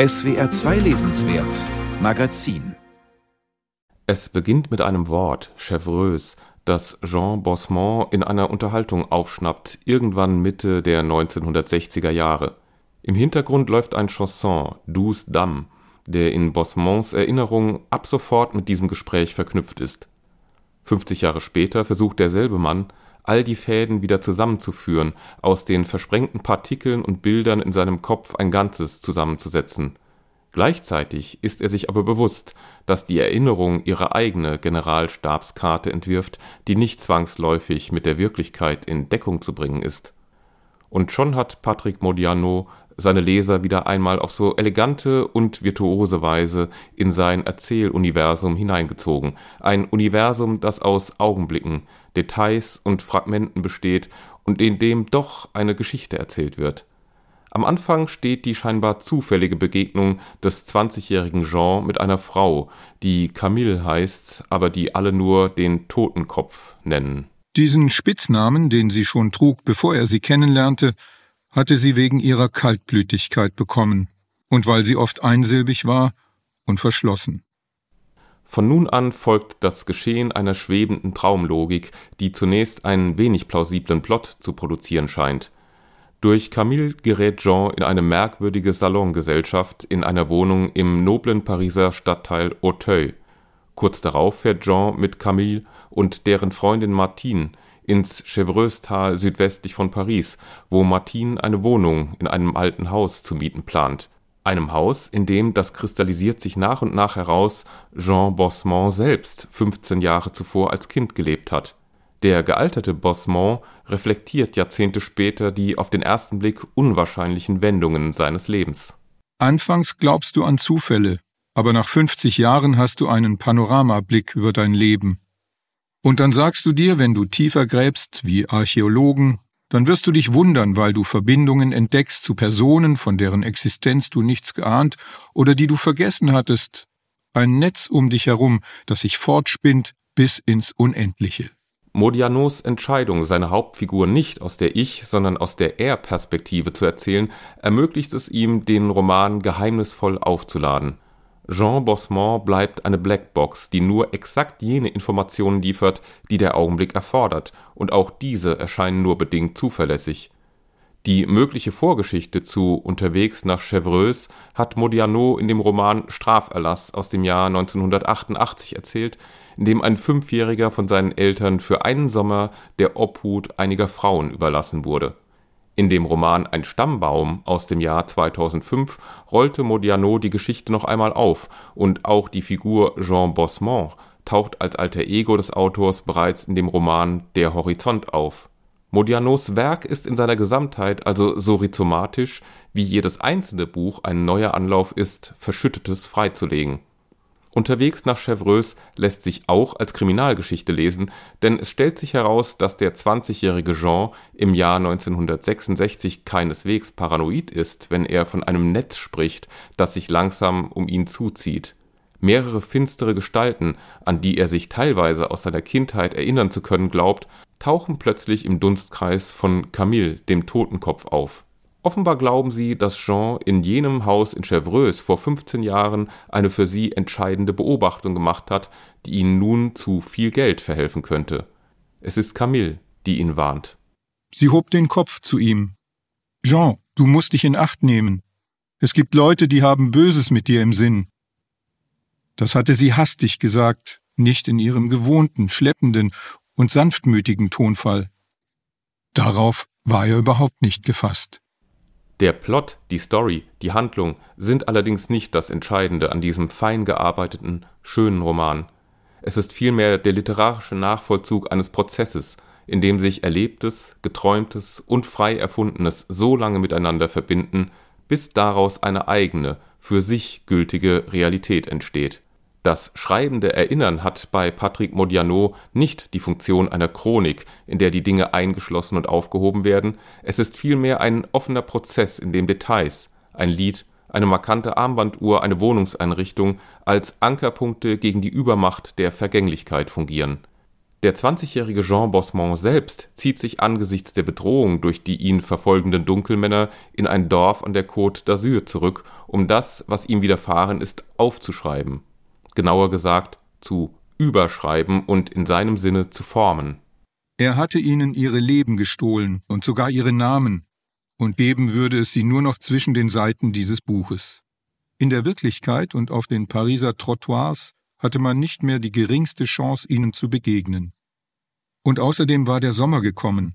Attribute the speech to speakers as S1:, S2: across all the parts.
S1: SWR 2 Lesenswert Magazin
S2: Es beginnt mit einem Wort, Chevreuse, das Jean Bosmont in einer Unterhaltung aufschnappt, irgendwann Mitte der 1960er Jahre. Im Hintergrund läuft ein Chanson, Douce Dame, der in Bosmonts Erinnerung ab sofort mit diesem Gespräch verknüpft ist. 50 Jahre später versucht derselbe Mann, all die Fäden wieder zusammenzuführen, aus den versprengten Partikeln und Bildern in seinem Kopf ein Ganzes zusammenzusetzen. Gleichzeitig ist er sich aber bewusst, dass die Erinnerung ihre eigene Generalstabskarte entwirft, die nicht zwangsläufig mit der Wirklichkeit in Deckung zu bringen ist. Und schon hat Patrick Modiano seine Leser wieder einmal auf so elegante und virtuose Weise in sein Erzähluniversum hineingezogen, ein Universum, das aus Augenblicken, Details und Fragmenten besteht und in dem doch eine Geschichte erzählt wird. Am Anfang steht die scheinbar zufällige Begegnung des 20-jährigen Jean mit einer Frau, die Camille heißt, aber die alle nur den Totenkopf nennen.
S3: Diesen Spitznamen, den sie schon trug, bevor er sie kennenlernte, hatte sie wegen ihrer Kaltblütigkeit bekommen und weil sie oft einsilbig war und verschlossen.
S2: Von nun an folgt das Geschehen einer schwebenden Traumlogik, die zunächst einen wenig plausiblen Plot zu produzieren scheint. Durch Camille gerät Jean in eine merkwürdige Salongesellschaft in einer Wohnung im noblen Pariser Stadtteil Auteuil. Kurz darauf fährt Jean mit Camille und deren Freundin Martine ins Chevreuse-Tal südwestlich von Paris, wo Martine eine Wohnung in einem alten Haus zu mieten plant. Einem Haus, in dem, das kristallisiert sich nach und nach heraus, Jean Bosmont selbst 15 Jahre zuvor als Kind gelebt hat. Der gealterte Bosmont reflektiert Jahrzehnte später die auf den ersten Blick unwahrscheinlichen Wendungen seines Lebens.
S3: Anfangs glaubst du an Zufälle, aber nach 50 Jahren hast du einen Panoramablick über dein Leben. Und dann sagst du dir, wenn du tiefer gräbst, wie Archäologen, dann wirst du dich wundern, weil du Verbindungen entdeckst zu Personen, von deren Existenz du nichts geahnt oder die du vergessen hattest. Ein Netz um dich herum, das sich fortspinnt bis ins Unendliche.
S2: Modianos Entscheidung, seine Hauptfigur nicht aus der Ich, sondern aus der Er-Perspektive zu erzählen, ermöglicht es ihm, den Roman geheimnisvoll aufzuladen. Jean Bosmont bleibt eine Blackbox, die nur exakt jene Informationen liefert, die der Augenblick erfordert, und auch diese erscheinen nur bedingt zuverlässig. Die mögliche Vorgeschichte zu Unterwegs nach Chevreuse hat Modiano in dem Roman Straferlass aus dem Jahr 1988 erzählt, in dem ein Fünfjähriger von seinen Eltern für einen Sommer der Obhut einiger Frauen überlassen wurde in dem Roman Ein Stammbaum aus dem Jahr 2005 rollte Modiano die Geschichte noch einmal auf und auch die Figur Jean Bosmont taucht als Alter Ego des Autors bereits in dem Roman Der Horizont auf. Modianos Werk ist in seiner Gesamtheit also so rhizomatisch, wie jedes einzelne Buch ein neuer Anlauf ist, Verschüttetes freizulegen Unterwegs nach Chevreuse lässt sich auch als Kriminalgeschichte lesen, denn es stellt sich heraus, dass der 20-jährige Jean im Jahr 1966 keineswegs paranoid ist, wenn er von einem Netz spricht, das sich langsam um ihn zuzieht. Mehrere finstere Gestalten, an die er sich teilweise aus seiner Kindheit erinnern zu können glaubt, tauchen plötzlich im Dunstkreis von Camille, dem Totenkopf, auf Offenbar glauben sie, dass Jean in jenem Haus in Chevreuse vor 15 Jahren eine für sie entscheidende Beobachtung gemacht hat, die ihnen nun zu viel Geld verhelfen könnte. Es ist Camille, die ihn warnt.
S3: Sie hob den Kopf zu ihm. Jean, du musst dich in Acht nehmen. Es gibt Leute, die haben Böses mit dir im Sinn. Das hatte sie hastig gesagt, nicht in ihrem gewohnten, schleppenden und sanftmütigen Tonfall. Darauf war er überhaupt nicht gefasst.
S2: Der Plot, die Story, die Handlung sind allerdings nicht das Entscheidende an diesem fein gearbeiteten, schönen Roman. Es ist vielmehr der literarische Nachvollzug eines Prozesses, in dem sich Erlebtes, Geträumtes und frei Erfundenes so lange miteinander verbinden, bis daraus eine eigene, für sich gültige Realität entsteht das schreibende Erinnern hat bei Patrick Modiano nicht die Funktion einer Chronik, in der die Dinge eingeschlossen und aufgehoben werden, es ist vielmehr ein offener Prozess, in dem Details, ein Lied, eine markante Armbanduhr, eine Wohnungseinrichtung als Ankerpunkte gegen die Übermacht der Vergänglichkeit fungieren. Der 20-jährige Jean Bosmont selbst zieht sich angesichts der Bedrohung durch die ihn verfolgenden Dunkelmänner in ein Dorf an der Côte d'Azur zurück, um das, was ihm widerfahren ist, aufzuschreiben. Genauer gesagt, zu überschreiben und in seinem Sinne zu formen.
S3: Er hatte ihnen ihre Leben gestohlen und sogar ihre Namen, und geben würde es sie nur noch zwischen den Seiten dieses Buches. In der Wirklichkeit und auf den Pariser Trottoirs hatte man nicht mehr die geringste Chance, ihnen zu begegnen. Und außerdem war der Sommer gekommen,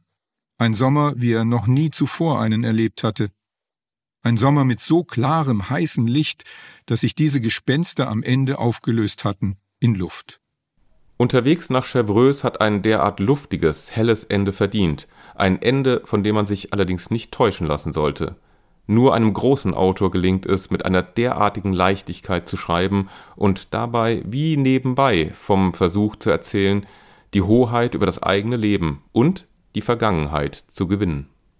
S3: ein Sommer, wie er noch nie zuvor einen erlebt hatte, ein Sommer mit so klarem, heißen Licht, dass sich diese Gespenster am Ende aufgelöst hatten in Luft.
S2: Unterwegs nach Chevreuse hat ein derart luftiges, helles Ende verdient, ein Ende, von dem man sich allerdings nicht täuschen lassen sollte. Nur einem großen Autor gelingt es, mit einer derartigen Leichtigkeit zu schreiben und dabei wie nebenbei vom Versuch zu erzählen, die Hoheit über das eigene Leben und die Vergangenheit zu gewinnen